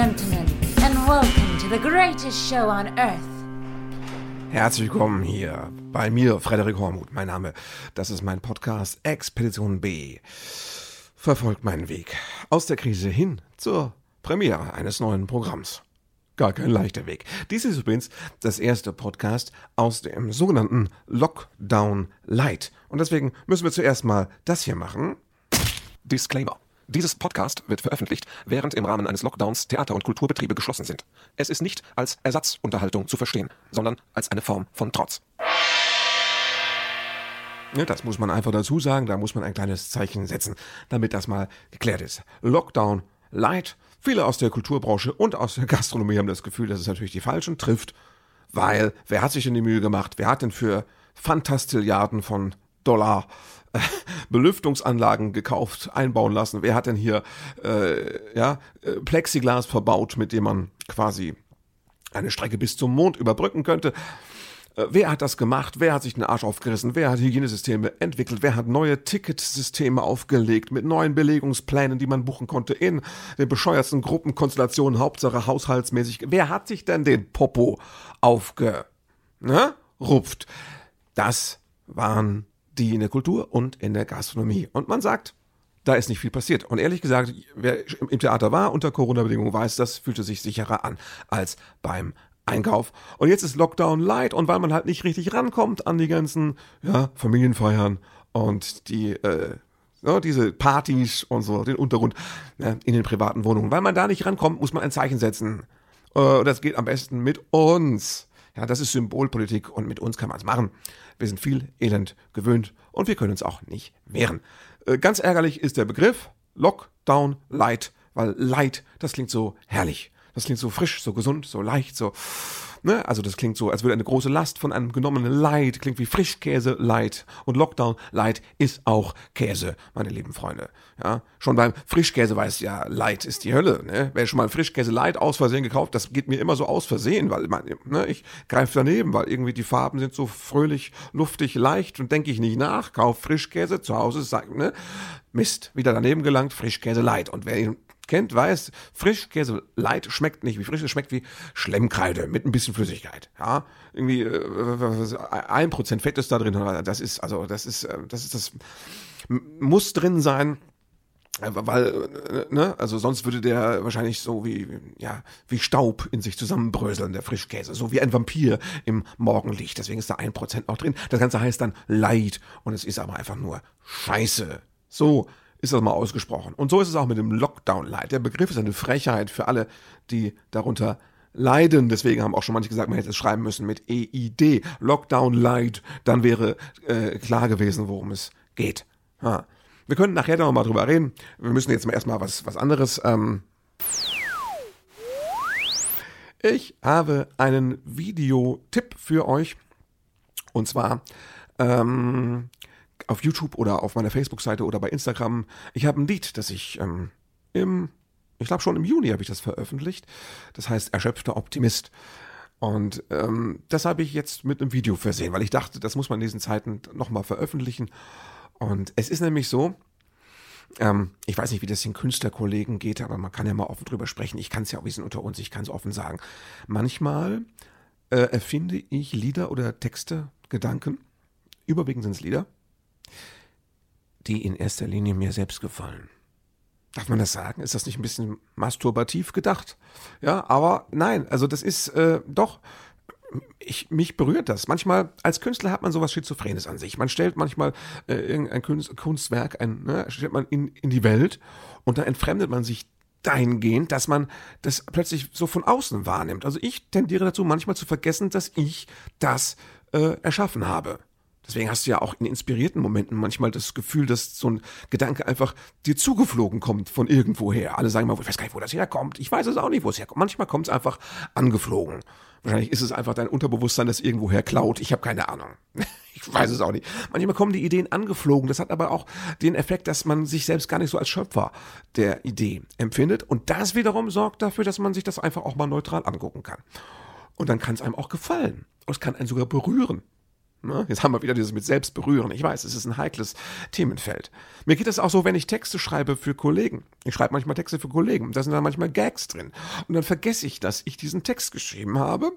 gentlemen, and welcome to the greatest show on earth. Herzlich willkommen hier bei mir, Frederik Hormuth. Mein Name, das ist mein Podcast Expedition B. Verfolgt meinen Weg aus der Krise hin zur Premiere eines neuen Programms. Gar kein leichter Weg. Dies ist übrigens das erste Podcast aus dem sogenannten Lockdown Light. Und deswegen müssen wir zuerst mal das hier machen. Disclaimer. Dieses Podcast wird veröffentlicht, während im Rahmen eines Lockdowns Theater- und Kulturbetriebe geschlossen sind. Es ist nicht als Ersatzunterhaltung zu verstehen, sondern als eine Form von Trotz. Ja, das muss man einfach dazu sagen, da muss man ein kleines Zeichen setzen, damit das mal geklärt ist. Lockdown Light. Viele aus der Kulturbranche und aus der Gastronomie haben das Gefühl, dass es natürlich die Falschen trifft, weil wer hat sich denn die Mühe gemacht? Wer hat denn für Fantastilliarden von Dollar äh, Belüftungsanlagen gekauft, einbauen lassen? Wer hat denn hier äh, ja, äh, Plexiglas verbaut, mit dem man quasi eine Strecke bis zum Mond überbrücken könnte? Äh, wer hat das gemacht? Wer hat sich den Arsch aufgerissen? Wer hat Hygienesysteme entwickelt? Wer hat neue Ticketsysteme aufgelegt mit neuen Belegungsplänen, die man buchen konnte in den bescheuertsten Gruppenkonstellationen, Hauptsache haushaltsmäßig? Wer hat sich denn den Popo aufgerupft? Ne? Das waren die in der Kultur und in der Gastronomie. Und man sagt, da ist nicht viel passiert. Und ehrlich gesagt, wer im Theater war unter Corona-Bedingungen weiß, das fühlte sich sicherer an als beim Einkauf. Und jetzt ist Lockdown light und weil man halt nicht richtig rankommt an die ganzen ja, Familienfeiern und die äh, ja, diese Partys und so, den Untergrund ja, in den privaten Wohnungen. Weil man da nicht rankommt, muss man ein Zeichen setzen. Äh, das geht am besten mit uns. Ja, das ist Symbolpolitik und mit uns kann man es machen. Wir sind viel Elend gewöhnt und wir können uns auch nicht wehren. Äh, ganz ärgerlich ist der Begriff Lockdown Light, weil Light, das klingt so herrlich. Das klingt so frisch, so gesund, so leicht, so Ne? Also das klingt so, als würde eine große Last von einem genommenen Light, klingt wie Frischkäse Light. Und Lockdown Light ist auch Käse, meine lieben Freunde. Ja, schon beim Frischkäse weiß ja, Light ist die Hölle. Ne? Wer schon mal Frischkäse Light aus Versehen gekauft, das geht mir immer so aus Versehen, weil man, ne, ich greife daneben, weil irgendwie die Farben sind so fröhlich, luftig, leicht und denke ich nicht nach. Kauf Frischkäse zu Hause, sagt, ne? Mist, wieder daneben gelangt, Frischkäse Light. Und wer ihn kennt, weiß, Frischkäse light schmeckt nicht wie frisch, es schmeckt wie Schlemmkreide mit ein bisschen Flüssigkeit. Ja, irgendwie äh, ein Prozent Fett ist da drin. Das ist also, das ist, äh, das ist das muss drin sein. Weil, ne, also sonst würde der wahrscheinlich so wie, ja, wie Staub in sich zusammenbröseln, der Frischkäse. So wie ein Vampir im Morgenlicht. Deswegen ist da ein Prozent noch drin. Das Ganze heißt dann Light. Und es ist aber einfach nur Scheiße. So ist das mal ausgesprochen. Und so ist es auch mit dem Lockdown-Light. Der Begriff ist eine Frechheit für alle, die darunter leiden. Deswegen haben auch schon manche gesagt, man hätte es schreiben müssen mit EID, Lockdown Light. Dann wäre äh, klar gewesen, worum es geht. Ha. Wir können nachher noch mal drüber reden. Wir müssen jetzt mal erstmal was, was anderes. Ähm ich habe einen Videotipp für euch. Und zwar ähm, auf YouTube oder auf meiner Facebook-Seite oder bei Instagram. Ich habe ein Lied, das ich ähm, im, ich glaube schon im Juni habe ich das veröffentlicht. Das heißt Erschöpfter Optimist. Und ähm, das habe ich jetzt mit einem Video versehen, weil ich dachte, das muss man in diesen Zeiten nochmal veröffentlichen. Und es ist nämlich so, ähm, ich weiß nicht, wie das den Künstlerkollegen geht, aber man kann ja mal offen drüber sprechen. Ich kann es ja auch, wir sind unter uns, ich kann es offen sagen. Manchmal äh, erfinde ich Lieder oder Texte, Gedanken, überwiegend sind es Lieder, die in erster Linie mir selbst gefallen. Darf man das sagen? Ist das nicht ein bisschen masturbativ gedacht? Ja, aber nein, also das ist äh, doch, ich, mich berührt das. Manchmal, als Künstler hat man sowas Schizophrenes an sich. Man stellt manchmal äh, irgendein Kunst, Kunstwerk, ein, ne, stellt man in, in die Welt und dann entfremdet man sich dahingehend, dass man das plötzlich so von außen wahrnimmt. Also ich tendiere dazu, manchmal zu vergessen, dass ich das äh, erschaffen habe. Deswegen hast du ja auch in inspirierten Momenten manchmal das Gefühl, dass so ein Gedanke einfach dir zugeflogen kommt von irgendwoher. Alle sagen mal, ich weiß gar nicht, wo das herkommt. Ich weiß es auch nicht, wo es herkommt. Manchmal kommt es einfach angeflogen. Wahrscheinlich ist es einfach dein Unterbewusstsein, das irgendwoher klaut. Ich habe keine Ahnung. Ich weiß es auch nicht. Manchmal kommen die Ideen angeflogen. Das hat aber auch den Effekt, dass man sich selbst gar nicht so als Schöpfer der Idee empfindet. Und das wiederum sorgt dafür, dass man sich das einfach auch mal neutral angucken kann. Und dann kann es einem auch gefallen. Und es kann einen sogar berühren. Ne? Jetzt haben wir wieder dieses mit Selbstberühren. Ich weiß, es ist ein heikles Themenfeld. Mir geht es auch so, wenn ich Texte schreibe für Kollegen. Ich schreibe manchmal Texte für Kollegen. Da sind dann manchmal Gags drin. Und dann vergesse ich, dass ich diesen Text geschrieben habe.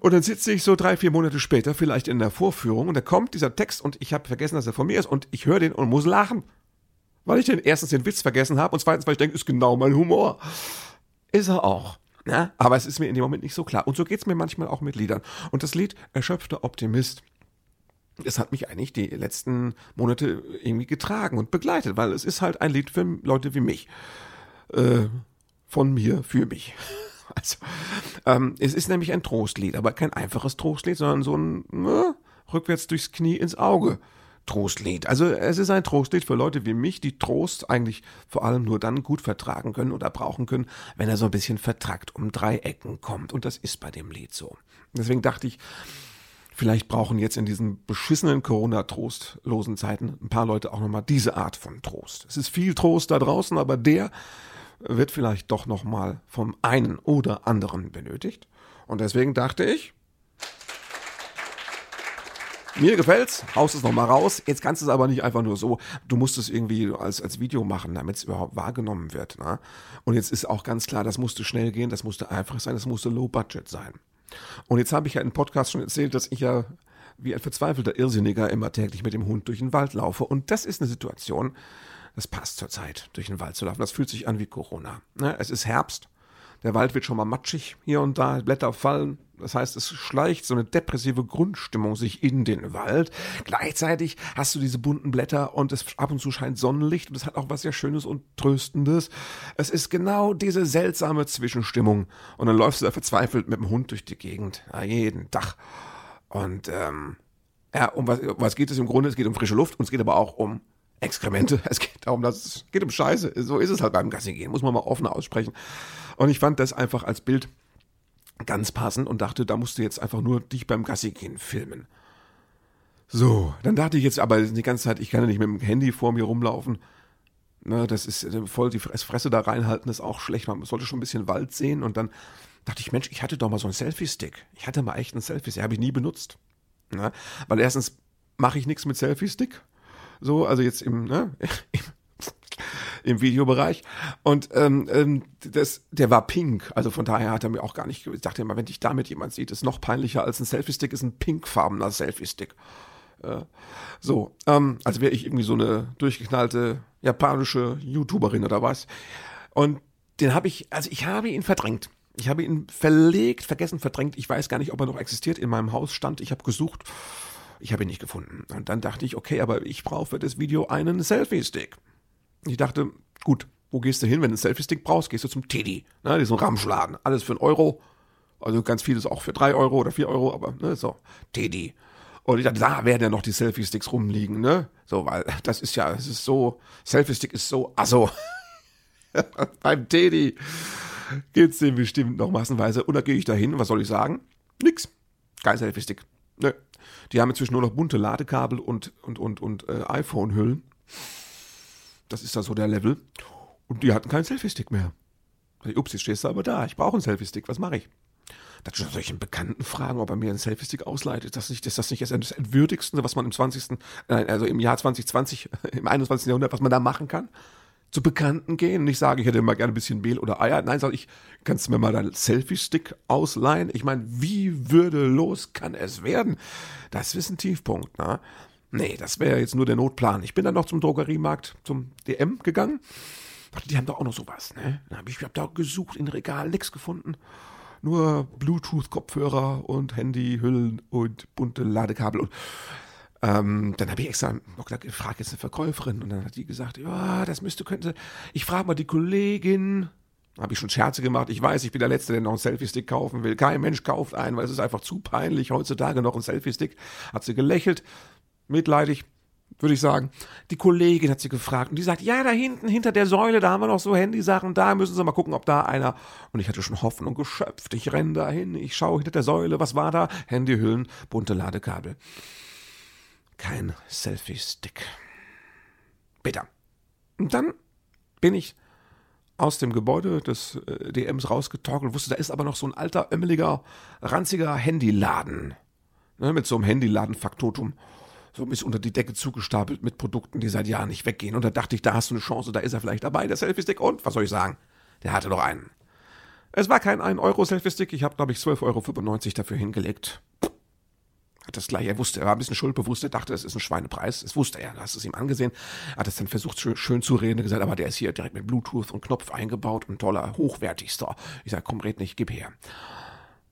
Und dann sitze ich so drei, vier Monate später vielleicht in der Vorführung und da kommt dieser Text und ich habe vergessen, dass er von mir ist und ich höre den und muss lachen. Weil ich den erstens den Witz vergessen habe und zweitens, weil ich denke, ist genau mein Humor. Ist er auch. Ja, aber es ist mir in dem Moment nicht so klar. Und so geht es mir manchmal auch mit Liedern. Und das Lied Erschöpfter Optimist, es hat mich eigentlich die letzten Monate irgendwie getragen und begleitet, weil es ist halt ein Lied für Leute wie mich. Äh, von mir für mich. Also, ähm, es ist nämlich ein Trostlied, aber kein einfaches Trostlied, sondern so ein äh, rückwärts durchs Knie ins Auge. Trostlied. Also es ist ein Trostlied für Leute wie mich, die Trost eigentlich vor allem nur dann gut vertragen können oder brauchen können, wenn er so ein bisschen vertrackt um drei Ecken kommt. Und das ist bei dem Lied so. Deswegen dachte ich, vielleicht brauchen jetzt in diesen beschissenen Corona-trostlosen Zeiten ein paar Leute auch nochmal diese Art von Trost. Es ist viel Trost da draußen, aber der wird vielleicht doch nochmal vom einen oder anderen benötigt. Und deswegen dachte ich, mir gefällt's, haust es nochmal raus. Jetzt kannst du es aber nicht einfach nur so. Du musst es irgendwie als, als Video machen, damit es überhaupt wahrgenommen wird. Ne? Und jetzt ist auch ganz klar, das musste schnell gehen, das musste einfach sein, das musste low budget sein. Und jetzt habe ich ja im Podcast schon erzählt, dass ich ja wie ein verzweifelter Irrsinniger immer täglich mit dem Hund durch den Wald laufe. Und das ist eine Situation, das passt zur Zeit, durch den Wald zu laufen. Das fühlt sich an wie Corona. Ne? Es ist Herbst. Der Wald wird schon mal matschig hier und da, Blätter fallen. Das heißt, es schleicht so eine depressive Grundstimmung sich in den Wald. Gleichzeitig hast du diese bunten Blätter und es ab und zu scheint Sonnenlicht und es hat auch was sehr Schönes und Tröstendes. Es ist genau diese seltsame Zwischenstimmung. Und dann läufst du da verzweifelt mit dem Hund durch die Gegend. Ja, jeden Tag. Und ähm, ja, um was, um was geht es im Grunde? Es geht um frische Luft und es geht aber auch um Exkremente. Es geht darum, dass es geht um Scheiße. So ist es halt beim Gassi gehen, muss man mal offen aussprechen. Und ich fand das einfach als Bild ganz passend und dachte, da musst du jetzt einfach nur dich beim Gassi gehen filmen. So, dann dachte ich jetzt aber die ganze Zeit, ich kann ja nicht mit dem Handy vor mir rumlaufen. Na, das ist äh, voll die Fresse da reinhalten, ist auch schlecht. Man sollte schon ein bisschen Wald sehen. Und dann dachte ich, Mensch, ich hatte doch mal so einen Selfie-Stick. Ich hatte mal echt einen Selfie-Stick, habe ich nie benutzt. Na, weil erstens mache ich nichts mit Selfie-Stick. So, also jetzt im, ne, im im Videobereich. Und ähm, ähm, das, der war pink. Also von daher hat er mir auch gar nicht. Ich dachte immer, wenn dich damit jemand sieht, ist noch peinlicher als ein Selfie-Stick, ist ein pinkfarbener Selfie-Stick. Äh, so, ähm, als wäre ich irgendwie so eine durchgeknallte japanische YouTuberin oder was. Und den habe ich, also ich habe ihn verdrängt. Ich habe ihn verlegt, vergessen, verdrängt. Ich weiß gar nicht, ob er noch existiert. In meinem Haus stand. Ich habe gesucht. Ich habe ihn nicht gefunden. Und dann dachte ich, okay, aber ich brauche für das Video einen Selfie-Stick. Ich dachte, gut, wo gehst du hin, wenn du einen Selfie-Stick brauchst? Gehst du zum Teddy, ne, diesen Ramschladen. Alles für einen Euro. Also ganz vieles auch für drei Euro oder vier Euro, aber ne, so, Teddy. Und ich dachte, da werden ja noch die Selfie-Sticks rumliegen, ne? So, weil das ist ja, es ist so, Selfie-Stick ist so, also, beim Teddy geht's dem bestimmt noch massenweise. Und da gehe ich da hin, was soll ich sagen? Nix. Kein Selfie-Stick. Ne. Die haben inzwischen nur noch bunte Ladekabel und, und, und, und äh, iPhone-Hüllen. Das ist da so der Level. Und die hatten keinen Selfie-Stick mehr. Ups, jetzt stehst du aber da. Ich brauche einen Selfie-Stick. Was mache ich? Da soll ich einen Bekannten fragen, ob er mir einen Selfie-Stick ausleitet. Ist das nicht, ist das nicht das Entwürdigste, was man im 20., also im Jahr 2020, im 21. Jahrhundert, was man da machen kann? Zu Bekannten gehen und ich sage, ich hätte mal gerne ein bisschen Mehl oder Eier. Nein, sag ich, kannst du mir mal deinen Selfie-Stick ausleihen? Ich meine, wie würdelos kann es werden? Das ist ein Tiefpunkt, ne? Nee, das wäre jetzt nur der Notplan. Ich bin dann noch zum Drogeriemarkt, zum DM gegangen. Die haben doch auch noch sowas, ne? Dann hab ich hab da gesucht in Regal, nichts gefunden. Nur Bluetooth-Kopfhörer und Handyhüllen und bunte Ladekabel. Und ähm, dann habe ich extra noch gefragt, jetzt eine Verkäuferin. Und dann hat die gesagt, ja, das müsste, könnte. Ich frage mal die Kollegin. Habe ich schon Scherze gemacht. Ich weiß, ich bin der Letzte, der noch einen Selfie-Stick kaufen will. Kein Mensch kauft einen, weil es ist einfach zu peinlich, heutzutage noch einen Selfie-Stick. Hat sie gelächelt mitleidig, würde ich sagen. Die Kollegin hat sie gefragt und die sagt, ja, da hinten, hinter der Säule, da haben wir noch so Handysachen, da müssen Sie mal gucken, ob da einer. Und ich hatte schon Hoffnung geschöpft. Ich renne da hin, ich schaue hinter der Säule, was war da? Handyhüllen, bunte Ladekabel. Kein Selfie-Stick. Bitter. Und dann bin ich aus dem Gebäude des äh, DMs rausgetorkelt, wusste, da ist aber noch so ein alter, ömmeliger, ranziger Handyladen. Ne, mit so einem Handyladen-Faktotum. So ein bisschen unter die Decke zugestapelt mit Produkten, die seit Jahren nicht weggehen. Und da dachte ich, da hast du eine Chance, da ist er vielleicht dabei, der Selfie-Stick. Und, was soll ich sagen? Der hatte doch einen. Es war kein 1-Euro-Selfie-Stick, ich habe, glaube ich, 12,95 Euro dafür hingelegt. Hat das gleich, er wusste, er war ein bisschen schuldbewusst, er dachte, es ist ein Schweinepreis. Das wusste er, hast es ihm angesehen. Hat es dann versucht, schön zu reden, gesagt, aber der ist hier direkt mit Bluetooth und Knopf eingebaut und toller, hochwertigster. Ich sage, komm, red nicht, gib her.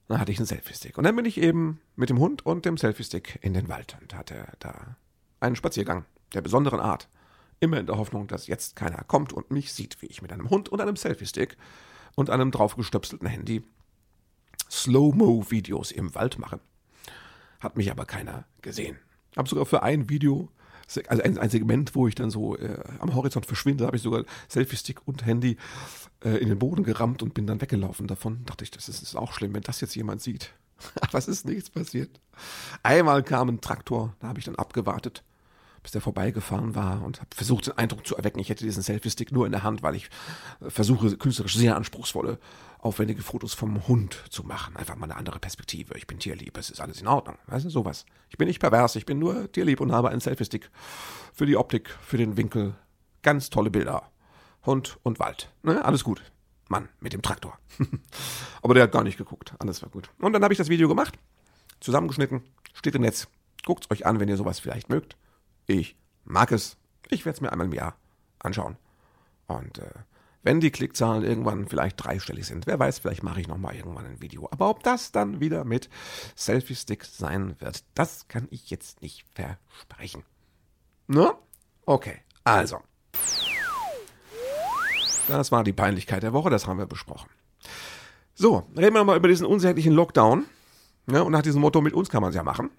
Dann hatte ich einen Selfie-Stick. Und dann bin ich eben mit dem Hund und dem Selfie-Stick in den Wald und hatte da einen Spaziergang der besonderen Art. Immer in der Hoffnung, dass jetzt keiner kommt und mich sieht, wie ich mit einem Hund und einem Selfie-Stick und einem draufgestöpselten Handy Slow-Mo-Videos im Wald mache. Hat mich aber keiner gesehen. Hab sogar für ein Video, also ein, ein Segment, wo ich dann so äh, am Horizont verschwinde, habe ich sogar Selfie-Stick und Handy äh, in den Boden gerammt und bin dann weggelaufen davon. Dachte ich, das ist, ist auch schlimm, wenn das jetzt jemand sieht. Aber es ist nichts passiert. Einmal kam ein Traktor, da habe ich dann abgewartet bis der vorbeigefahren war und habe versucht, den Eindruck zu erwecken, ich hätte diesen Selfie-Stick nur in der Hand, weil ich äh, versuche, künstlerisch sehr anspruchsvolle, aufwendige Fotos vom Hund zu machen. Einfach mal eine andere Perspektive. Ich bin tierlieb, es ist alles in Ordnung. Weißt du, sowas. Ich bin nicht pervers, ich bin nur tierlieb und habe einen Selfie-Stick für die Optik, für den Winkel. Ganz tolle Bilder. Hund und Wald. Ne? Alles gut. Mann mit dem Traktor. Aber der hat gar nicht geguckt. Alles war gut. Und dann habe ich das Video gemacht, zusammengeschnitten, steht im Netz. Guckt es euch an, wenn ihr sowas vielleicht mögt. Ich mag es. Ich werde es mir einmal im Jahr anschauen. Und äh, wenn die Klickzahlen irgendwann vielleicht dreistellig sind, wer weiß, vielleicht mache ich nochmal irgendwann ein Video. Aber ob das dann wieder mit Selfie-Stick sein wird, das kann ich jetzt nicht versprechen. Ne? Okay, also. Das war die Peinlichkeit der Woche, das haben wir besprochen. So, reden wir mal über diesen unsäglichen Lockdown. Ne? Und nach diesem Motto, mit uns kann man es ja machen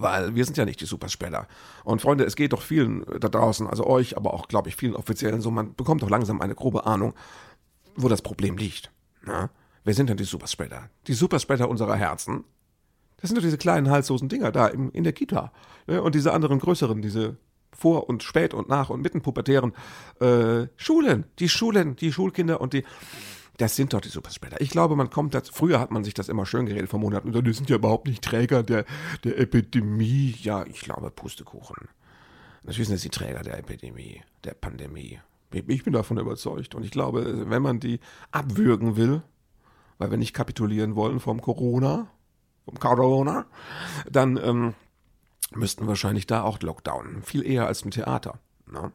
weil wir sind ja nicht die Superspreader. Und Freunde, es geht doch vielen da draußen, also euch, aber auch, glaube ich, vielen Offiziellen so, man bekommt doch langsam eine grobe Ahnung, wo das Problem liegt. Na? Wer sind denn die Superspreader? Die Superspreader unserer Herzen? Das sind doch diese kleinen halslosen Dinger da im, in der Kita. Ne? Und diese anderen größeren, diese vor und spät und nach und mitten pubertären äh, Schulen, die Schulen, die Schulkinder und die das sind doch die Superspreader. Ich glaube, man kommt dazu. Früher hat man sich das immer schön geredet vor Monaten. Und die sind ja überhaupt nicht Träger der, der Epidemie. Ja, ich glaube, Pustekuchen. Natürlich sind es die Träger der Epidemie, der Pandemie. Ich bin davon überzeugt. Und ich glaube, wenn man die abwürgen will, weil wir nicht kapitulieren wollen vom Corona, vom Corona, dann ähm, müssten wahrscheinlich da auch Lockdown. Viel eher als im Theater. Ne?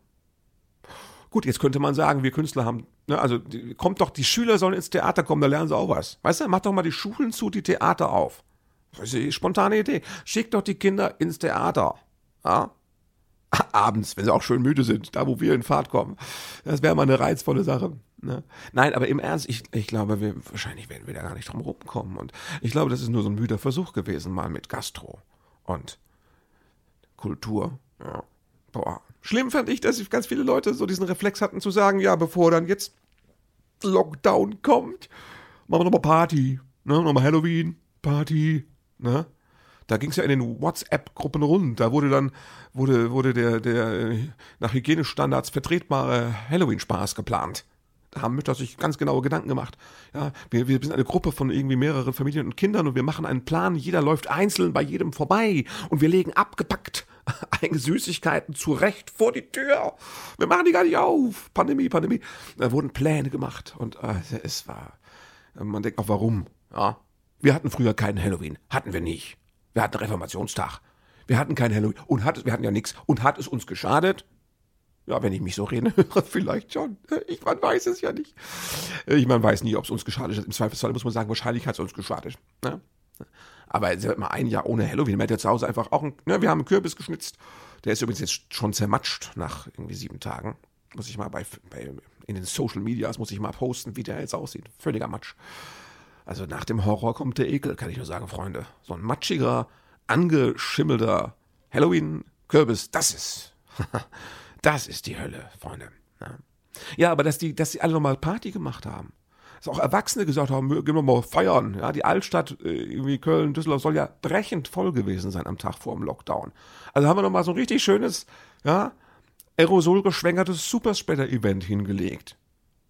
Gut, jetzt könnte man sagen, wir Künstler haben, ne, also kommt doch, die Schüler sollen ins Theater kommen, da lernen sie auch was. Weißt du, mach doch mal die Schulen zu, die Theater auf. Das ist eine spontane Idee. Schick doch die Kinder ins Theater. Ja? Abends, wenn sie auch schön müde sind, da wo wir in Fahrt kommen. Das wäre mal eine reizvolle Sache. Ne? Nein, aber im Ernst, ich, ich glaube, wir, wahrscheinlich werden wir da gar nicht drum rumkommen. Und ich glaube, das ist nur so ein müder Versuch gewesen, mal mit Gastro und Kultur. Ja. Boah, Schlimm fand ich, dass ganz viele Leute so diesen Reflex hatten zu sagen, ja, bevor dann jetzt Lockdown kommt, machen wir nochmal Party, ne, nochmal Halloween, Party, ne. Da ging es ja in den WhatsApp-Gruppen rund. Da wurde dann, wurde, wurde der, der nach Hygienestandards vertretbare Halloween-Spaß geplant. Da haben Mütter sich ganz genaue Gedanken gemacht. Ja, wir, wir sind eine Gruppe von irgendwie mehreren Familien und Kindern und wir machen einen Plan. Jeder läuft einzeln bei jedem vorbei und wir legen abgepackt eigene Süßigkeiten zurecht vor die Tür. Wir machen die gar nicht auf. Pandemie, Pandemie. Da wurden Pläne gemacht und äh, es war, man denkt auch warum. Ja, wir hatten früher keinen Halloween, hatten wir nicht. Wir hatten Reformationstag. Wir hatten kein Halloween und hat, wir hatten ja nichts. Und hat es uns geschadet? Ja, wenn ich mich so rede, vielleicht schon. Ich, man weiß es ja nicht. Ich, man weiß nie, ob es uns geschadet hat. Im Zweifelsfall muss man sagen, wahrscheinlich hat es uns geschadet. Ne? Aber es wird mal ein Jahr ohne Halloween. Man hat ja zu Hause einfach auch, ein, ne, wir haben einen Kürbis geschnitzt. Der ist übrigens jetzt schon zermatscht nach irgendwie sieben Tagen. Muss ich mal bei, bei in den Social Medias muss ich mal posten, wie der jetzt aussieht. Völliger Matsch. Also nach dem Horror kommt der Ekel, kann ich nur sagen, Freunde. So ein matschiger, angeschimmelter Halloween-Kürbis, das ist, das ist die Hölle, Freunde. Ja. ja, aber dass die, dass die alle nochmal Party gemacht haben dass auch Erwachsene gesagt haben, gehen wir mal feiern. Ja, die Altstadt, äh, irgendwie Köln, Düsseldorf soll ja brechend voll gewesen sein am Tag vor dem Lockdown. Also haben wir nochmal so ein richtig schönes, ja, aerosolgeschwängertes Superspreader-Event hingelegt.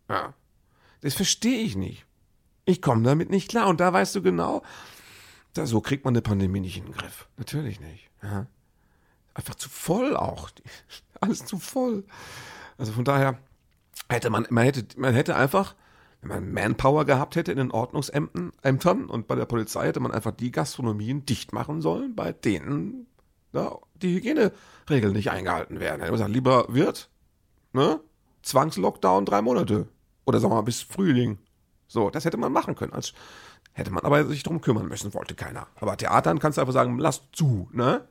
Ja. Das verstehe ich nicht. Ich komme damit nicht klar. Und da weißt du genau, Da, so kriegt man eine Pandemie nicht in den Griff. Natürlich nicht. Ja. Einfach zu voll auch. Alles zu voll. Also von daher hätte man, man hätte, man hätte einfach, wenn man Manpower gehabt hätte in den Ordnungsämtern Ämtern und bei der Polizei hätte man einfach die Gastronomien dicht machen sollen, bei denen ja, die Hygieneregeln nicht eingehalten werden. Hätte man gesagt, lieber Wirt, ne? Zwangslockdown drei Monate. Oder sagen wir mal bis Frühling. So, das hätte man machen können. Als hätte man aber sich drum kümmern müssen, wollte keiner. Aber Theatern kannst du einfach sagen, lass zu, ne?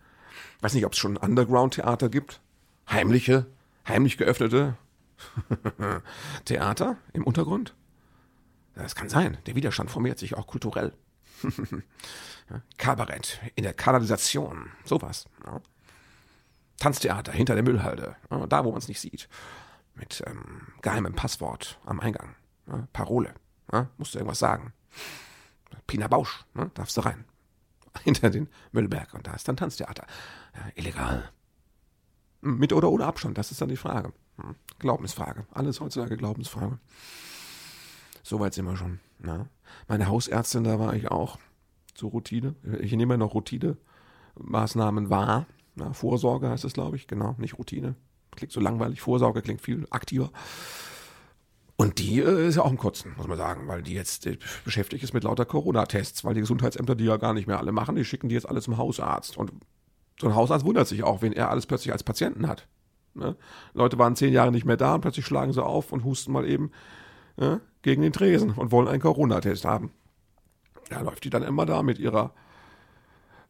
Weiß nicht, ob es schon Underground-Theater gibt. Heimliche, heimlich geöffnete Theater im Untergrund. Das kann sein. Der Widerstand formiert sich auch kulturell. Kabarett in der Kanalisation. Sowas. Ja. Tanztheater hinter der Müllhalde. Ja, da, wo man es nicht sieht. Mit ähm, geheimem Passwort am Eingang. Ja, Parole. musst du irgendwas sagen. Pina Bausch. darfst du rein. Hinter den Müllberg. Und da ist dann Tanztheater. illegal. Mit oder ohne Abstand, das ist dann die Frage. Hm. Glaubensfrage. Alles heutzutage Glaubensfrage. Soweit sind wir schon. Na? Meine Hausärztin, da war ich auch zur Routine. Ich nehme ja noch Routine-Maßnahmen wahr. Na, Vorsorge heißt es, glaube ich. Genau, nicht Routine. Klingt so langweilig. Vorsorge klingt viel aktiver. Und die äh, ist ja auch im Kotzen, muss man sagen, weil die jetzt äh, beschäftigt ist mit lauter Corona-Tests, weil die Gesundheitsämter die ja gar nicht mehr alle machen, die schicken die jetzt alle zum Hausarzt. Und so ein Hausarzt wundert sich auch, wenn er alles plötzlich als Patienten hat. Ne? Leute waren zehn Jahre nicht mehr da und plötzlich schlagen sie auf und husten mal eben ne, gegen den Tresen und wollen einen Corona-Test haben. Ja, läuft die dann immer da mit ihrer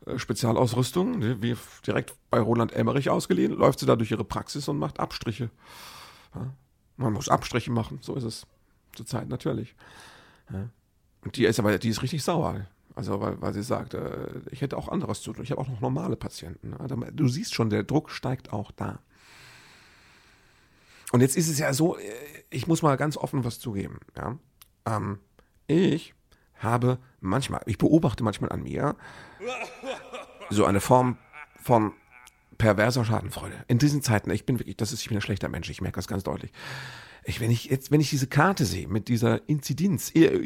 äh, Spezialausrüstung, ne, wie direkt bei Roland Emmerich ausgeliehen, läuft sie da durch ihre Praxis und macht Abstriche. Ja? Man muss Abstriche machen, so ist es zurzeit natürlich. Ja? Und die ist aber, die ist richtig sauer. Also, weil, weil sie sagt, äh, ich hätte auch anderes zu tun. Ich habe auch noch normale Patienten. Also, du siehst schon, der Druck steigt auch da. Und jetzt ist es ja so, äh, ich muss mal ganz offen was zugeben. Ja? Ähm, ich habe manchmal, ich beobachte manchmal an mir so eine Form von perverser Schadenfreude. In diesen Zeiten, ich bin wirklich, das ist, ich bin ein schlechter Mensch, ich merke das ganz deutlich. Ich, wenn ich jetzt, wenn ich diese Karte sehe mit dieser Inzidenz, äh,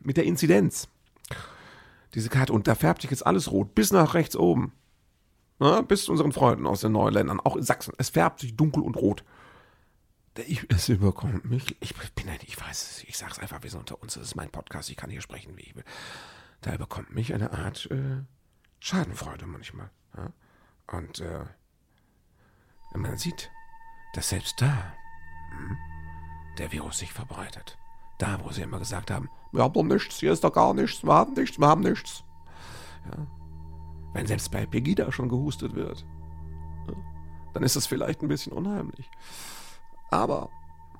mit der Inzidenz, diese Karte, und da färbt sich jetzt alles rot, bis nach rechts oben. Ja, bis zu unseren Freunden aus den neuen Ländern, auch in Sachsen. Es färbt sich dunkel und rot. Ich, es überkommt mich. Ich bin nicht, ich weiß es, ich sag's einfach, wir sind unter uns, das ist mein Podcast, ich kann hier sprechen, wie ich will. Da überkommt mich eine Art äh, Schadenfreude manchmal. Ja? Und äh, man sieht, dass selbst da hm, der Virus sich verbreitet. Da, wo sie immer gesagt haben, wir haben nichts, hier ist doch gar nichts, wir haben nichts, wir haben nichts. Ja? Wenn selbst bei Pegida schon gehustet wird, dann ist das vielleicht ein bisschen unheimlich. Aber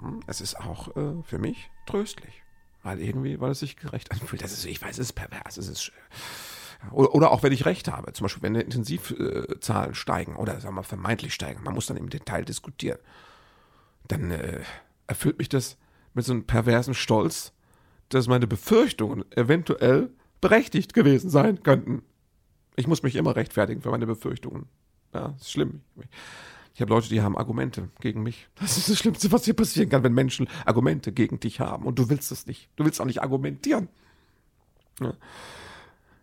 hm, es ist auch äh, für mich tröstlich. Weil irgendwie, weil es sich gerecht anfühlt. Das ist, ich weiß, es ist pervers. Es ist, oder, oder auch wenn ich recht habe. Zum Beispiel, wenn Intensivzahlen äh, steigen oder sagen wir vermeintlich steigen. Man muss dann im Detail diskutieren. Dann äh, erfüllt mich das mit so einem perversen Stolz, dass meine Befürchtungen eventuell berechtigt gewesen sein könnten. Ich muss mich immer rechtfertigen für meine Befürchtungen. Ja, ist schlimm. Ich habe Leute, die haben Argumente gegen mich. Das ist das Schlimmste, was hier passieren kann, wenn Menschen Argumente gegen dich haben. Und du willst es nicht. Du willst auch nicht argumentieren. Ja.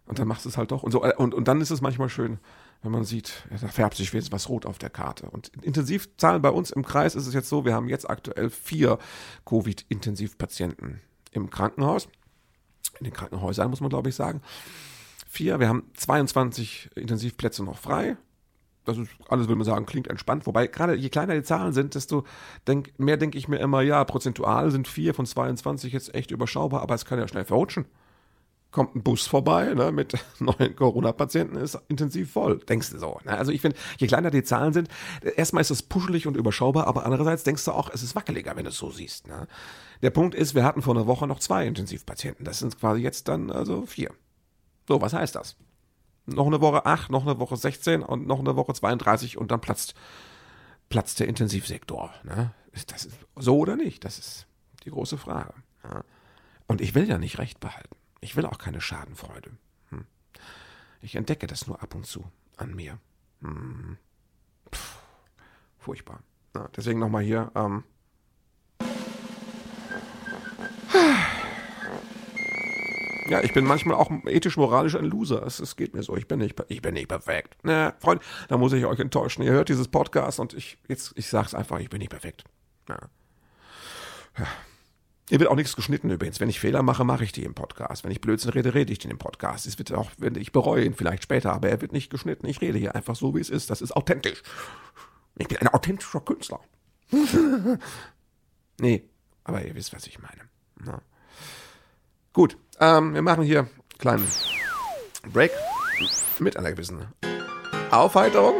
Und dann machst du es halt doch. Und, so, und, und dann ist es manchmal schön, wenn man sieht, da färbt sich jetzt was rot auf der Karte. Und Intensivzahlen bei uns im Kreis ist es jetzt so, wir haben jetzt aktuell vier Covid-Intensivpatienten im Krankenhaus. In den Krankenhäusern muss man, glaube ich, sagen. Vier, wir haben 22 Intensivplätze noch frei das ist alles, würde man sagen, klingt entspannt. Wobei, gerade je kleiner die Zahlen sind, desto denk, mehr denke ich mir immer, ja, prozentual sind vier von 22 jetzt echt überschaubar, aber es kann ja schnell verrutschen. Kommt ein Bus vorbei ne, mit neuen Corona-Patienten, ist intensiv voll. Denkst du so. Ne? Also ich finde, je kleiner die Zahlen sind, erstmal ist es puschelig und überschaubar, aber andererseits denkst du auch, es ist wackeliger, wenn du es so siehst. Ne? Der Punkt ist, wir hatten vor einer Woche noch zwei Intensivpatienten. Das sind quasi jetzt dann also vier. So, was heißt das? noch eine Woche 8, noch eine Woche 16 und noch eine Woche 32 und dann platzt, platzt der Intensivsektor. Ne? Ist das so oder nicht? Das ist die große Frage. Ja? Und ich will ja nicht Recht behalten. Ich will auch keine Schadenfreude. Hm. Ich entdecke das nur ab und zu an mir. Hm. Puh, furchtbar. Ja, deswegen nochmal hier. Ähm, Ja, ich bin manchmal auch ethisch-moralisch ein Loser. Es, es geht mir so. Ich bin nicht, ich bin nicht perfekt. Na, Freunde, da muss ich euch enttäuschen. Ihr hört dieses Podcast und ich, jetzt, ich sag's einfach, ich bin nicht perfekt. Ja. ja. Hier wird auch nichts geschnitten übrigens. Wenn ich Fehler mache, mache ich die im Podcast. Wenn ich Blödsinn rede, rede ich den im Podcast. Es wird auch, ich bereue ihn vielleicht später, aber er wird nicht geschnitten. Ich rede hier einfach so, wie es ist. Das ist authentisch. Ich bin ein authentischer Künstler. nee, aber ihr wisst, was ich meine. Na. Gut, ähm, wir machen hier einen kleinen Break mit einer gewissen Aufheiterung.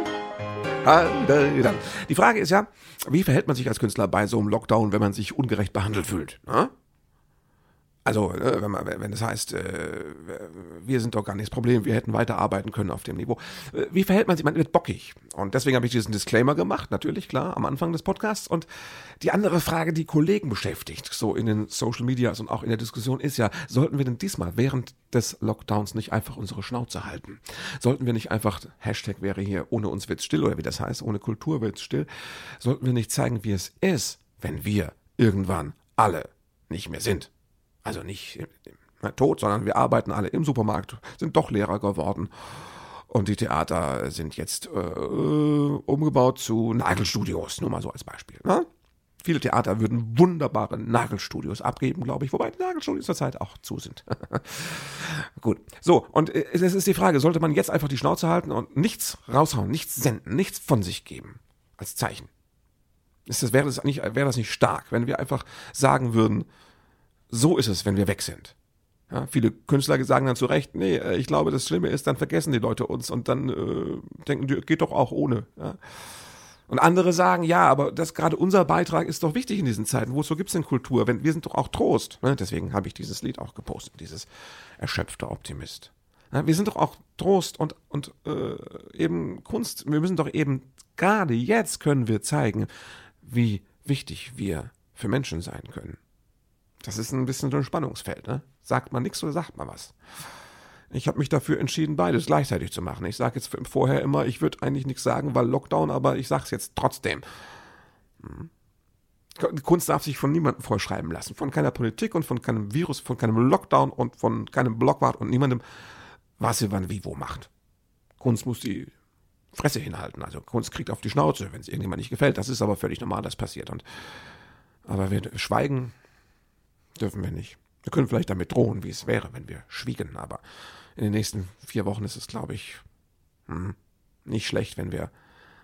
Die Frage ist ja, wie verhält man sich als Künstler bei so einem Lockdown, wenn man sich ungerecht behandelt fühlt? Ne? Also, äh, wenn, man, wenn das heißt, äh, wir sind doch gar nicht das Problem, wir hätten weiterarbeiten können auf dem Niveau. Äh, wie verhält man sich? Man wird bockig. Und deswegen habe ich diesen Disclaimer gemacht, natürlich, klar, am Anfang des Podcasts. Und die andere Frage, die Kollegen beschäftigt, so in den Social Medias und auch in der Diskussion, ist ja, sollten wir denn diesmal während des Lockdowns nicht einfach unsere Schnauze halten? Sollten wir nicht einfach, Hashtag wäre hier, ohne uns wird's still, oder wie das heißt, ohne Kultur wird's still, sollten wir nicht zeigen, wie es ist, wenn wir irgendwann alle nicht mehr sind? Also nicht tot, sondern wir arbeiten alle im Supermarkt, sind doch Lehrer geworden. Und die Theater sind jetzt äh, umgebaut zu Nagelstudios, nur mal so als Beispiel. Ne? Viele Theater würden wunderbare Nagelstudios abgeben, glaube ich, wobei die Nagelstudios zurzeit auch zu sind. Gut. So, und äh, es ist die Frage, sollte man jetzt einfach die Schnauze halten und nichts raushauen, nichts senden, nichts von sich geben als Zeichen? Ist das, wäre, das nicht, wäre das nicht stark, wenn wir einfach sagen würden, so ist es, wenn wir weg sind. Ja, viele Künstler sagen dann zu Recht, nee, äh, ich glaube, das Schlimme ist, dann vergessen die Leute uns und dann äh, denken die, geht doch auch ohne. Ja. Und andere sagen, ja, aber das gerade unser Beitrag ist doch wichtig in diesen Zeiten. Wozu gibt's denn Kultur? Wenn, wir sind doch auch Trost. Ne? Deswegen habe ich dieses Lied auch gepostet, dieses erschöpfte Optimist. Ja, wir sind doch auch Trost und, und äh, eben Kunst. Wir müssen doch eben, gerade jetzt können wir zeigen, wie wichtig wir für Menschen sein können. Das ist ein bisschen so ein Spannungsfeld. Ne? Sagt man nichts oder sagt man was? Ich habe mich dafür entschieden, beides gleichzeitig zu machen. Ich sage jetzt vorher immer, ich würde eigentlich nichts sagen, weil Lockdown, aber ich sage es jetzt trotzdem. Hm. Kunst darf sich von niemandem vorschreiben lassen. Von keiner Politik und von keinem Virus, von keinem Lockdown und von keinem Blockwart und niemandem, was sie wann wie wo macht. Kunst muss die Fresse hinhalten. Also Kunst kriegt auf die Schnauze, wenn es irgendjemand nicht gefällt. Das ist aber völlig normal, das passiert. Und, aber wir schweigen dürfen wir nicht. Wir können vielleicht damit drohen, wie es wäre, wenn wir schwiegen, aber in den nächsten vier Wochen ist es, glaube ich, hm, nicht schlecht, wenn wir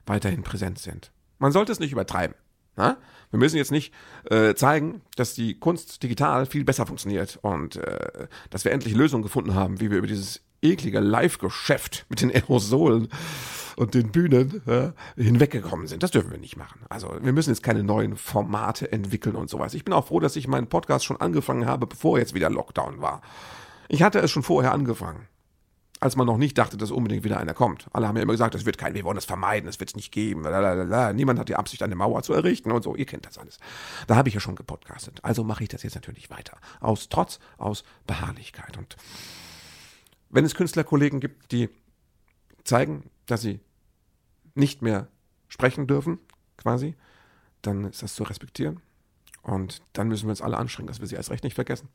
weiterhin präsent sind. Man sollte es nicht übertreiben. Na? Wir müssen jetzt nicht äh, zeigen, dass die Kunst digital viel besser funktioniert und äh, dass wir endlich Lösungen gefunden haben, wie wir über dieses eklige Live-Geschäft mit den Aerosolen und den Bühnen ja, hinweggekommen sind. Das dürfen wir nicht machen. Also wir müssen jetzt keine neuen Formate entwickeln und sowas. Ich bin auch froh, dass ich meinen Podcast schon angefangen habe, bevor jetzt wieder Lockdown war. Ich hatte es schon vorher angefangen. Als man noch nicht dachte, dass unbedingt wieder einer kommt. Alle haben ja immer gesagt, es wird kein, wir wollen es vermeiden, es wird es nicht geben. Lalalala. Niemand hat die Absicht, eine Mauer zu errichten und so. Ihr kennt das alles. Da habe ich ja schon gepodcastet. Also mache ich das jetzt natürlich weiter. Aus Trotz, aus Beharrlichkeit. Und wenn es Künstlerkollegen gibt, die zeigen, dass sie nicht mehr sprechen dürfen, quasi, dann ist das zu respektieren. Und dann müssen wir uns alle anstrengen, dass wir sie als Recht nicht vergessen.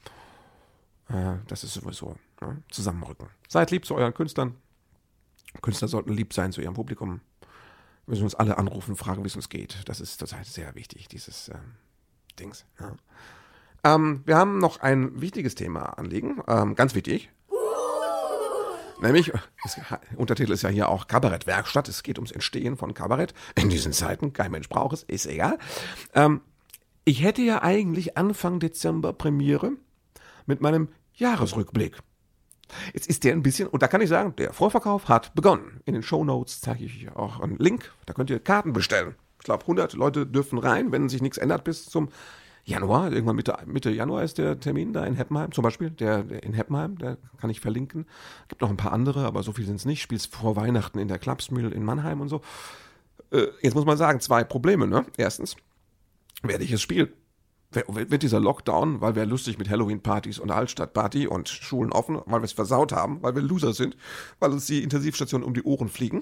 Äh, das ist sowieso ne? zusammenrücken. Seid lieb zu euren Künstlern. Künstler sollten lieb sein zu ihrem Publikum. Wir müssen uns alle anrufen, fragen, wie es uns geht. Das ist total sehr wichtig, dieses ähm, Dings. Ja. Ähm, wir haben noch ein wichtiges Thema anliegen, ähm, ganz wichtig. Nämlich, das Untertitel ist ja hier auch Kabarettwerkstatt. Es geht ums Entstehen von Kabarett. In diesen Zeiten, kein Mensch braucht es, ist egal. Ähm, ich hätte ja eigentlich Anfang Dezember Premiere mit meinem Jahresrückblick. Jetzt ist der ein bisschen, und da kann ich sagen, der Vorverkauf hat begonnen. In den Show Notes zeige ich auch einen Link, da könnt ihr Karten bestellen. Ich glaube, 100 Leute dürfen rein, wenn sich nichts ändert bis zum Januar, irgendwann Mitte, Mitte Januar ist der Termin da in Heppenheim, zum Beispiel, der, der in Heppenheim, der kann ich verlinken. Gibt noch ein paar andere, aber so viel sind es nicht. Spielst vor Weihnachten in der Klapsmühl in Mannheim und so. Äh, jetzt muss man sagen, zwei Probleme, ne? Erstens, werde ich es spielen? Wird dieser Lockdown, weil wir lustig mit Halloween-Partys und Altstadtparty und Schulen offen, weil wir es versaut haben, weil wir Loser sind, weil uns die Intensivstationen um die Ohren fliegen,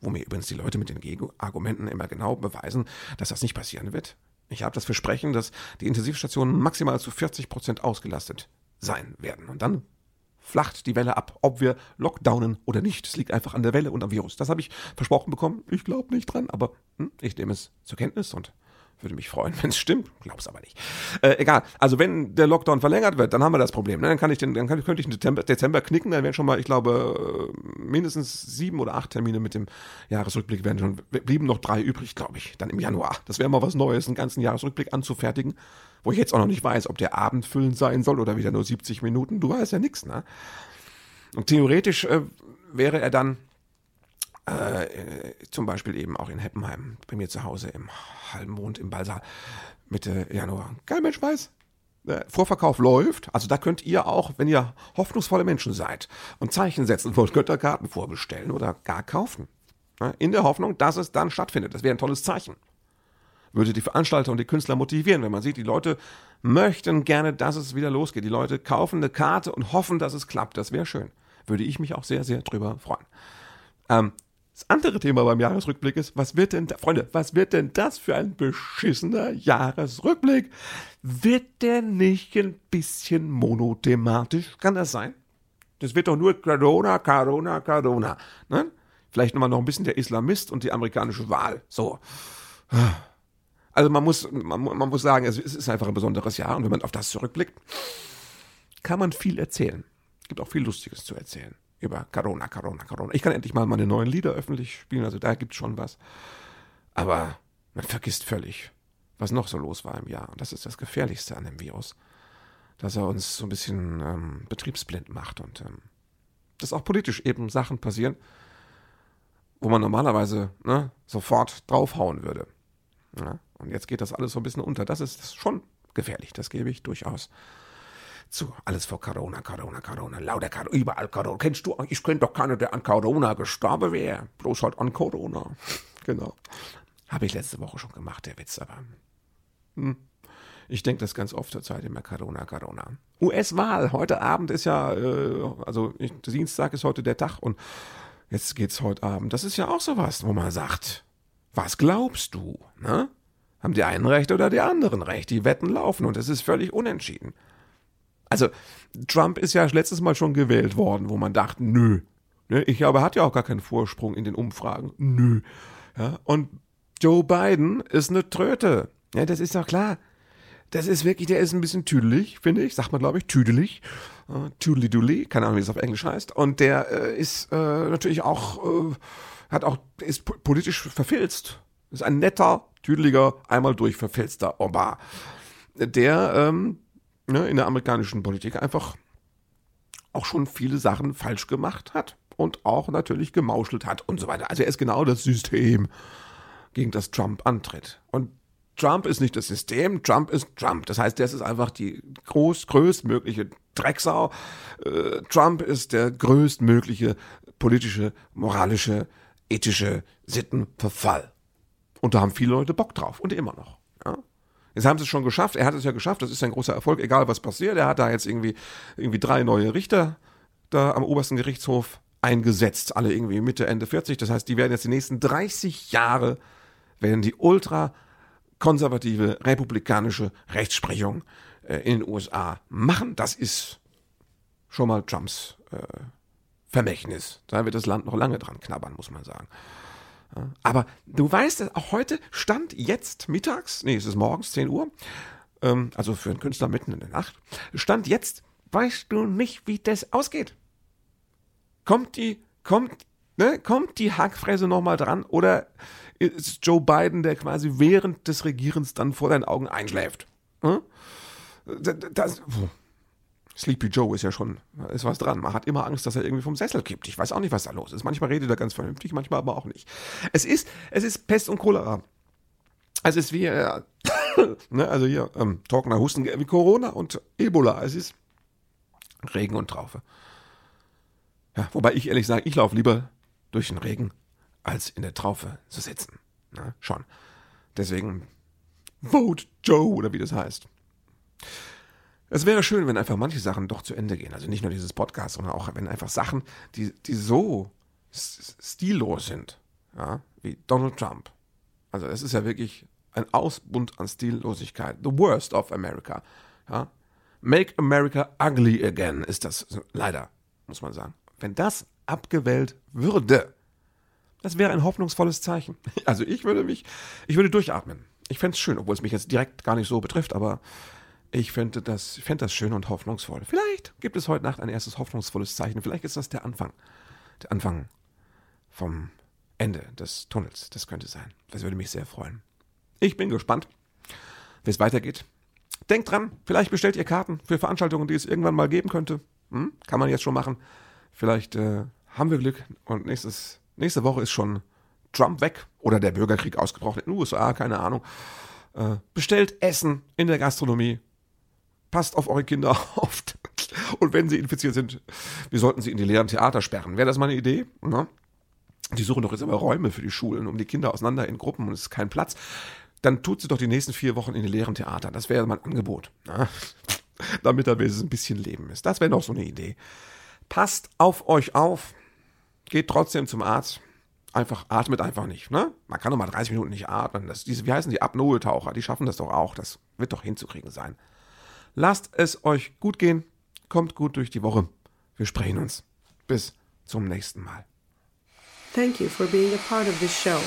wo mir übrigens die Leute mit den Gegenargumenten immer genau beweisen, dass das nicht passieren wird. Ich habe das Versprechen, dass die Intensivstationen maximal zu 40 Prozent ausgelastet sein werden. Und dann flacht die Welle ab, ob wir lockdownen oder nicht. Es liegt einfach an der Welle und am Virus. Das habe ich versprochen bekommen. Ich glaube nicht dran, aber hm, ich nehme es zur Kenntnis und würde mich freuen, wenn es stimmt. Glaub's aber nicht. Äh, egal. Also wenn der Lockdown verlängert wird, dann haben wir das Problem. Ne? Dann kann ich den, dann kann, könnte ich den Dezember, Dezember knicken. Dann wären schon mal, ich glaube, äh, mindestens sieben oder acht Termine mit dem Jahresrückblick werden schon. Blieben noch drei übrig, glaube ich, dann im Januar. Das wäre mal was Neues, einen ganzen Jahresrückblick anzufertigen, wo ich jetzt auch noch nicht weiß, ob der abendfüllend sein soll oder wieder nur 70 Minuten. Du weißt ja nichts, ne? Und theoretisch äh, wäre er dann äh, zum Beispiel eben auch in Heppenheim, bei mir zu Hause im Halbmond im Ballsaal Mitte Januar. Kein Mensch weiß. Der Vorverkauf läuft, also da könnt ihr auch, wenn ihr hoffnungsvolle Menschen seid und Zeichen setzen wollt, könnt ihr Karten vorbestellen oder gar kaufen. In der Hoffnung, dass es dann stattfindet. Das wäre ein tolles Zeichen. Würde die Veranstalter und die Künstler motivieren, wenn man sieht, die Leute möchten gerne, dass es wieder losgeht. Die Leute kaufen eine Karte und hoffen, dass es klappt. Das wäre schön. Würde ich mich auch sehr, sehr drüber freuen. Ähm, das andere Thema beim Jahresrückblick ist, was wird denn, da, Freunde, was wird denn das für ein beschissener Jahresrückblick? Wird der nicht ein bisschen monothematisch? Kann das sein? Das wird doch nur Corona, Corona, Corona. Ne? Vielleicht nochmal noch ein bisschen der Islamist und die amerikanische Wahl. So. Also man muss, man, man muss sagen, es ist einfach ein besonderes Jahr und wenn man auf das zurückblickt, kann man viel erzählen. Es gibt auch viel Lustiges zu erzählen über Corona, Corona, Corona. Ich kann endlich mal meine neuen Lieder öffentlich spielen, also da gibt's schon was. Aber man vergisst völlig, was noch so los war im Jahr. Und das ist das Gefährlichste an dem Virus. Dass er uns so ein bisschen ähm, betriebsblind macht und ähm, dass auch politisch eben Sachen passieren, wo man normalerweise ne, sofort draufhauen würde. Ja? Und jetzt geht das alles so ein bisschen unter. Das ist schon gefährlich, das gebe ich durchaus zu. Alles vor Corona, Corona, Corona, lauter Corona, überall Corona. Kennst du, ich kenne doch keinen, der an Corona gestorben wäre. Bloß halt an Corona. Genau. Habe ich letzte Woche schon gemacht, der Witz, aber. Hm. Ich denke das ganz oft zur Zeit immer Corona, Corona. US-Wahl. Heute Abend ist ja, äh, also ich, Dienstag ist heute der Tag und jetzt geht's heute Abend. Das ist ja auch sowas, wo man sagt, was glaubst du? Ne? Haben die einen recht oder die anderen recht? Die Wetten laufen und es ist völlig unentschieden. Also, Trump ist ja letztes Mal schon gewählt worden, wo man dachte, nö. Ne, ich glaube, er hat ja auch gar keinen Vorsprung in den Umfragen. Nö. Ja, und Joe Biden ist eine Tröte. Ja, das ist doch klar. Das ist wirklich, der ist ein bisschen tüdelig, finde ich. Sagt man, glaube ich, tüdelig. Uh, Tüdeli-duli, keine Ahnung, wie es auf Englisch heißt. Und der äh, ist äh, natürlich auch, äh, hat auch, ist politisch verfilzt. Ist ein netter, tüdeliger, einmal durch verfilzter Oba. Der ähm, ne, in der amerikanischen Politik einfach auch schon viele Sachen falsch gemacht hat und auch natürlich gemauschelt hat und so weiter. Also er ist genau das System, gegen das Trump antritt. Und Trump ist nicht das System, Trump ist Trump. Das heißt, das ist einfach die groß, größtmögliche Drecksau. Äh, Trump ist der größtmögliche politische, moralische, ethische Sittenverfall. Und da haben viele Leute Bock drauf und immer noch. Jetzt haben sie es schon geschafft. Er hat es ja geschafft. Das ist ein großer Erfolg, egal was passiert. Er hat da jetzt irgendwie, irgendwie drei neue Richter da am obersten Gerichtshof eingesetzt. Alle irgendwie Mitte, Ende 40. Das heißt, die werden jetzt die nächsten 30 Jahre, werden die ultra konservative, republikanische Rechtsprechung äh, in den USA machen. Das ist schon mal Trumps äh, Vermächtnis. Da wird das Land noch lange dran knabbern, muss man sagen. Aber du weißt, auch heute stand jetzt mittags, nee, es ist morgens 10 Uhr, ähm, also für einen Künstler mitten in der Nacht, stand jetzt, weißt du nicht, wie das ausgeht. Kommt die, kommt, ne, kommt die Hackfräse nochmal dran oder ist Joe Biden, der quasi während des Regierens dann vor deinen Augen einschläft? Hm? Das, das, Sleepy Joe ist ja schon, ist was dran. Man hat immer Angst, dass er irgendwie vom Sessel kippt. Ich weiß auch nicht, was da los ist. Manchmal redet er ganz vernünftig, manchmal aber auch nicht. Es ist, es ist Pest und Cholera. Es ist wie, äh, ne, also hier, ähm, trockener Husten wie Corona und Ebola. Es ist Regen und Traufe. Ja, wobei ich ehrlich sage, ich laufe lieber durch den Regen, als in der Traufe zu sitzen. Na, schon. Deswegen Vote Joe oder wie das heißt. Es wäre schön, wenn einfach manche Sachen doch zu Ende gehen. Also nicht nur dieses Podcast, sondern auch wenn einfach Sachen, die, die so stillos sind, ja, wie Donald Trump. Also es ist ja wirklich ein Ausbund an Stillosigkeit. The worst of America. Ja. Make America ugly again ist das leider muss man sagen. Wenn das abgewählt würde, das wäre ein hoffnungsvolles Zeichen. Also ich würde mich, ich würde durchatmen. Ich fände es schön, obwohl es mich jetzt direkt gar nicht so betrifft, aber ich fände das, fänd das schön und hoffnungsvoll. Vielleicht gibt es heute Nacht ein erstes hoffnungsvolles Zeichen. Vielleicht ist das der Anfang. Der Anfang vom Ende des Tunnels. Das könnte sein. Das würde mich sehr freuen. Ich bin gespannt, wie es weitergeht. Denkt dran, vielleicht bestellt ihr Karten für Veranstaltungen, die es irgendwann mal geben könnte. Hm? Kann man jetzt schon machen. Vielleicht äh, haben wir Glück und nächstes, nächste Woche ist schon Trump weg oder der Bürgerkrieg ausgebrochen in den USA, keine Ahnung. Äh, bestellt Essen in der Gastronomie. Passt auf eure Kinder auf. Und wenn sie infiziert sind, wir sollten sie in die leeren Theater sperren. Wäre das mal eine Idee? Ne? Die suchen doch jetzt aber Räume für die Schulen, um die Kinder auseinander in Gruppen und es ist kein Platz. Dann tut sie doch die nächsten vier Wochen in die leeren Theater. Das wäre mein Angebot. Ne? Damit da wenigstens ein bisschen Leben ist. Das wäre noch so eine Idee. Passt auf euch auf. Geht trotzdem zum Arzt. Einfach, atmet einfach nicht. Ne? Man kann doch mal 30 Minuten nicht atmen. Das, diese, wie heißen die Apnoe-Taucher? Die schaffen das doch auch. Das wird doch hinzukriegen sein. Lasst es euch gut gehen. Kommt gut durch die Woche. Wir sprechen uns. Bis zum nächsten Mal. Thank you for being a part of this show.